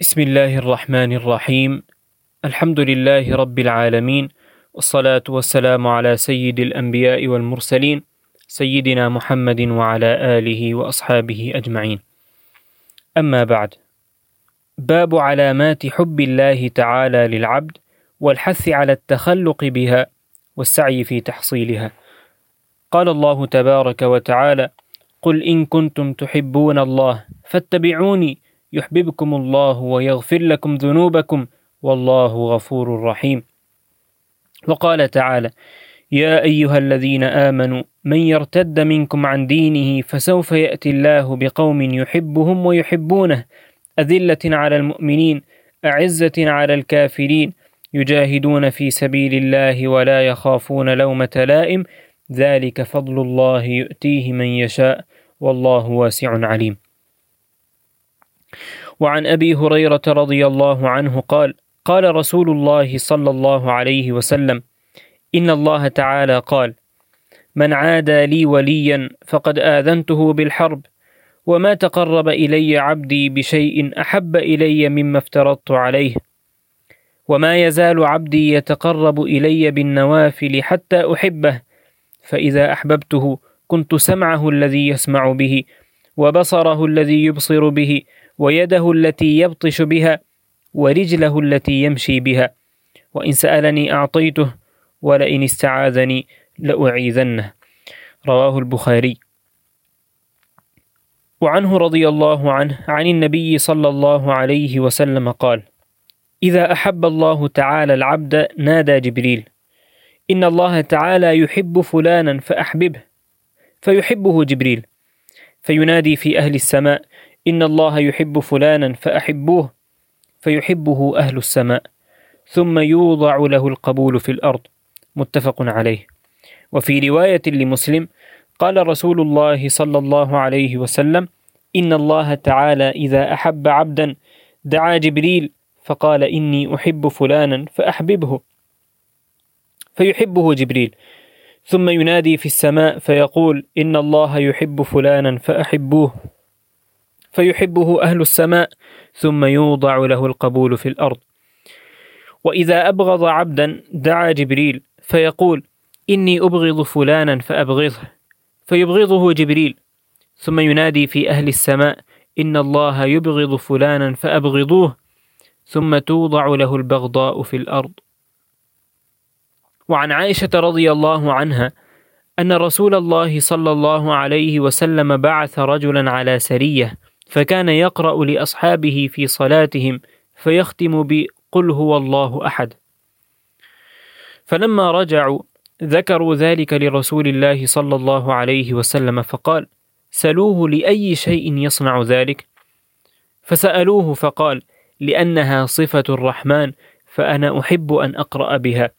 بسم الله الرحمن الرحيم. الحمد لله رب العالمين والصلاة والسلام على سيد الأنبياء والمرسلين سيدنا محمد وعلى آله وأصحابه أجمعين. أما بعد باب علامات حب الله تعالى للعبد والحث على التخلق بها والسعي في تحصيلها. قال الله تبارك وتعالى قل إن كنتم تحبون الله فاتبعوني يحببكم الله ويغفر لكم ذنوبكم والله غفور رحيم. وقال تعالى يا أيها الذين آمنوا من يرتد منكم عن دينه فسوف يأتي الله بقوم يحبهم ويحبونه. أذلة على المؤمنين أعزة على الكافرين. يجاهدون في سبيل الله ولا يخافون لومة لائم. ذلك فضل الله يؤتيه من يشاء والله واسع عليم. وعن أبي هريرة رضي الله عنه قال قال رسول الله صلى الله عليه وسلم إن الله تعالى قال من عادى لي وليا فقد آذنته بالحرب وما تقرب إلي عبدي بشيء أحب إلي مما افترضت عليه وما يزال عبدي يتقرب إلي بالنوافل حتى أحبه فإذا أحببته كنت سمعه الذي يسمع به وبصره الذي يبصر به ويده التي يبطش بها ورجله التي يمشي بها. وإن سألني أعطيته ولئن استعاذني لأعيذنه. رواه البخاري. وعنه رضي الله عنه عن النبي صلى الله عليه وسلم قال إذا أحب الله تعالى العبد نادى جبريل إن الله تعالى يحب فلانا فأحببه فيحبه جبريل فينادي في أهل السماء ان الله يحب فلانا فاحبوه فيحبه أهل السماء ثم يوضع له القبول في الأرض متفق عليه وفي رواية لمسلم قال رسول الله صلى الله عليه وسلم ان الله تعالى اذا احب عبدا دعا جبريل فقال اني احب فلانا فاحببه فيحبه جبريل ثم ينادي في السماء فيقول ان الله يحب فلانا فاحبوه فيحبه أهل السماء ثم يوضع له القبول في الأرض. وإذا أبغض عبدا دعا جبريل فيقول إني أبغض فلانا فأبغضه. فيبغضه جبريل ثم ينادي في أهل السماء إن الله يبغض فلانا فأبغضوه. ثم توضع له البغضاء في الأرض. وعن عائشة رضي الله عنها أن رسول الله صلى الله عليه وسلم بعث رجلا على سرية فكان يقرأ لأصحابه في صلاتهم فيختم بقل هو الله أحد. فلما رجعوا ذكروا ذلك لرسول الله صلى الله عليه وسلم فقال سلوه لأي شيء يصنع ذلك؟ فسألوه فقال لأنها صفة الرحمن فأنا أحب أن أقرأ بها.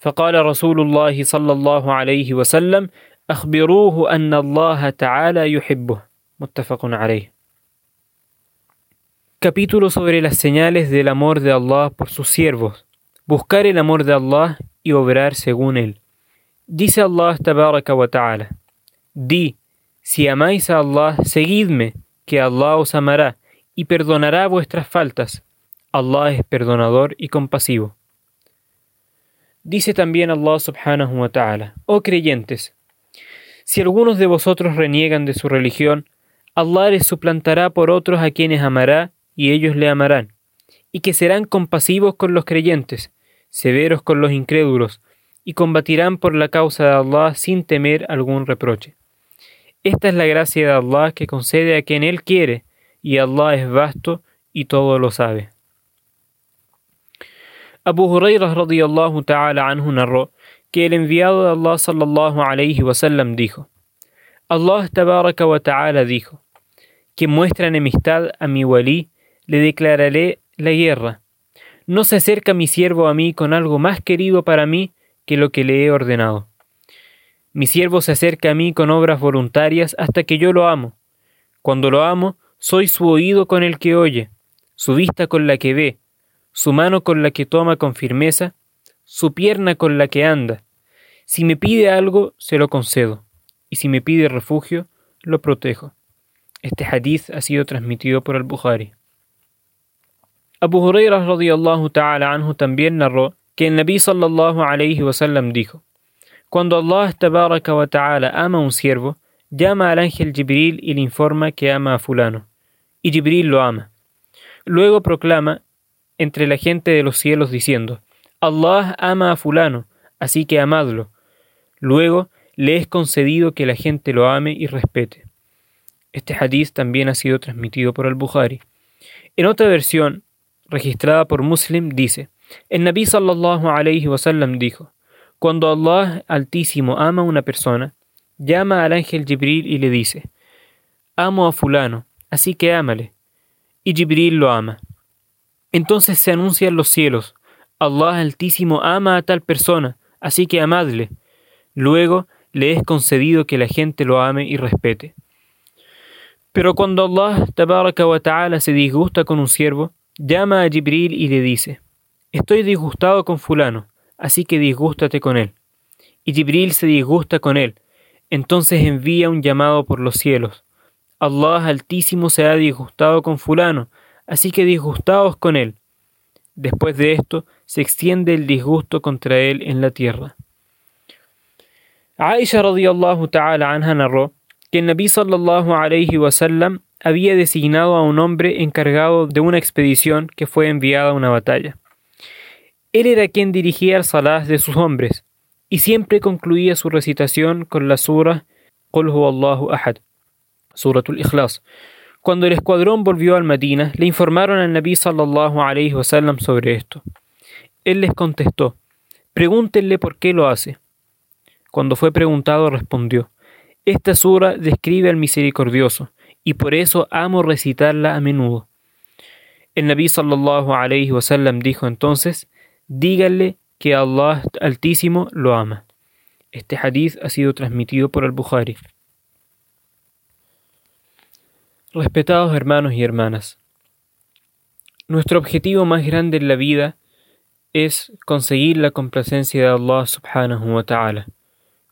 فقال رسول الله صلى الله عليه وسلم أخبروه أن الله تعالى يحبه. متفق عليه. Capítulo sobre las señales del amor de Allah por sus siervos. Buscar el amor de Allah y obrar según él. Dice Allah tabaraka wa ta'ala. Di, si amáis a Allah, seguidme, que Allah os amará y perdonará vuestras faltas. Allah es perdonador y compasivo. Dice también Allah subhanahu wa ta'ala, oh creyentes, si algunos de vosotros reniegan de su religión, Allah les suplantará por otros a quienes amará y ellos le amarán, y que serán compasivos con los creyentes, severos con los incrédulos, y combatirán por la causa de Allah sin temer algún reproche. Esta es la gracia de Allah que concede a quien Él quiere, y Allah es vasto y todo lo sabe. Abu Hurairah radiyallahu ta'ala anhu narró que el enviado de Allah sallallahu alayhi wasallam dijo: Allah tabaraka wa ta'ala dijo: Que muestra enemistad a mi walí, le declararé la guerra. No se acerca mi siervo a mí con algo más querido para mí que lo que le he ordenado. Mi siervo se acerca a mí con obras voluntarias hasta que yo lo amo. Cuando lo amo, soy su oído con el que oye, su vista con la que ve, su mano con la que toma con firmeza, su pierna con la que anda. Si me pide algo, se lo concedo, y si me pide refugio, lo protejo. Este hadith ha sido transmitido por el Bukhari. Abu Hurairah radiyallahu ta'ala anhu también narró que el Nabi sallallahu alayhi wasallam dijo: Cuando Allah tabaraka wa ama a un siervo, llama al ángel Jibril y le informa que ama a fulano, y Jibril lo ama. Luego proclama entre la gente de los cielos diciendo: Allah ama a fulano, así que amadlo. Luego le es concedido que la gente lo ame y respete. Este hadiz también ha sido transmitido por al-Bukhari. En otra versión, registrada por Muslim, dice: El Nabi sallallahu alayhi wasallam dijo: Cuando Allah Altísimo ama a una persona, llama al ángel Jibril y le dice: Amo a fulano, así que ámale. Y Jibril lo ama. Entonces se anuncia en los cielos: Allah Altísimo ama a tal persona, así que amadle. Luego le es concedido que la gente lo ame y respete. Pero cuando Allah wa ta'ala se disgusta con un siervo, llama a Jibril y le dice, Estoy disgustado con fulano, así que disgústate con él. Y Jibril se disgusta con él, entonces envía un llamado por los cielos. Allah Altísimo se ha disgustado con fulano, así que disgustaos con él. Después de esto, se extiende el disgusto contra él en la tierra. Aisha radiyallahu ta'ala narró que el Nabi sallallahu alayhi wasallam había designado a un hombre encargado de una expedición que fue enviada a una batalla. Él era quien dirigía el salah de sus hombres y siempre concluía su recitación con la sura Qul Allahu ahad, suratul Ikhlas. Cuando el escuadrón volvió al Medina, le informaron al Nabi sallallahu alayhi wasallam sobre esto. Él les contestó: Pregúntenle por qué lo hace. Cuando fue preguntado, respondió: Esta sura describe al misericordioso, y por eso amo recitarla a menudo. El Nabi sallallahu alayhi wasallam dijo entonces: Díganle que Allah Altísimo lo ama. Este hadith ha sido transmitido por al-Bukhari. Respetados hermanos y hermanas, nuestro objetivo más grande en la vida es conseguir la complacencia de Allah subhanahu wa ta'ala,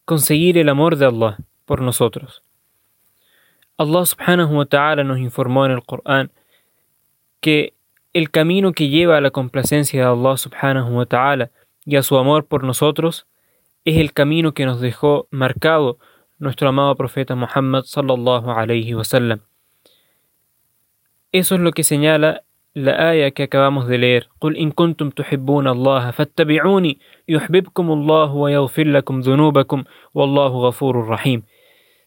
conseguir el amor de Allah por nosotros. Allah subhanahu wa ta'ala nos informó en el Corán que el camino que lleva a la complacencia de Allah subhanahu wa ta'ala y a su amor por nosotros es el camino que nos dejó marcado nuestro amado profeta Muhammad sallallahu alayhi wa sallam. Eso es lo que señala la aya que acabamos de leer. قل إن كنتم تحبون الله فاتبعوني يحببكم الله ويغفر لكم ذنوبكم والله غفور رحيم.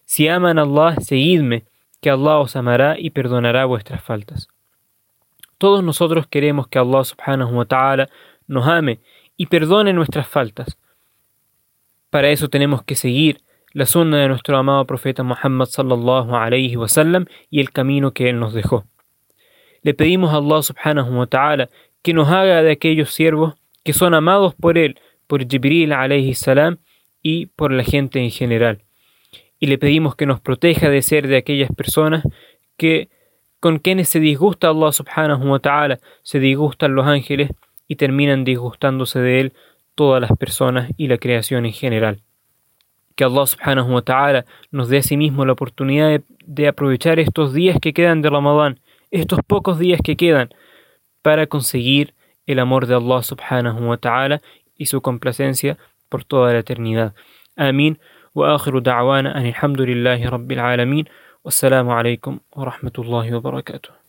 Si aman a Allah, seguidme, que Allah os amará y perdonará vuestras faltas. Todos nosotros queremos que Allah subhanahu wa ta'ala nos ame y perdone nuestras faltas. Para eso tenemos que seguir la sunna de nuestro amado profeta Muhammad sallallahu alayhi wa sallam y el camino que él nos dejó. Le pedimos a Allah subhanahu wa ta'ala que nos haga de aquellos siervos que son amados por él, por Jibril alayhi salam y por la gente en general. Y le pedimos que nos proteja de ser de aquellas personas que con quienes se disgusta Allah subhanahu wa ta'ala, se disgustan los ángeles y terminan disgustándose de él todas las personas y la creación en general. Que Allah subhanahu wa ta'ala nos dé a sí mismo la oportunidad de, aprovechar estos días que quedan de Ramadán, estos pocos días que quedan, para conseguir el amor de Allah subhanahu wa ta'ala y su complacencia por toda la eternidad. Amén. وآخر دعوانا أن الحمد لله رب العالمين. والسلام عليكم ورحمة الله وبركاته.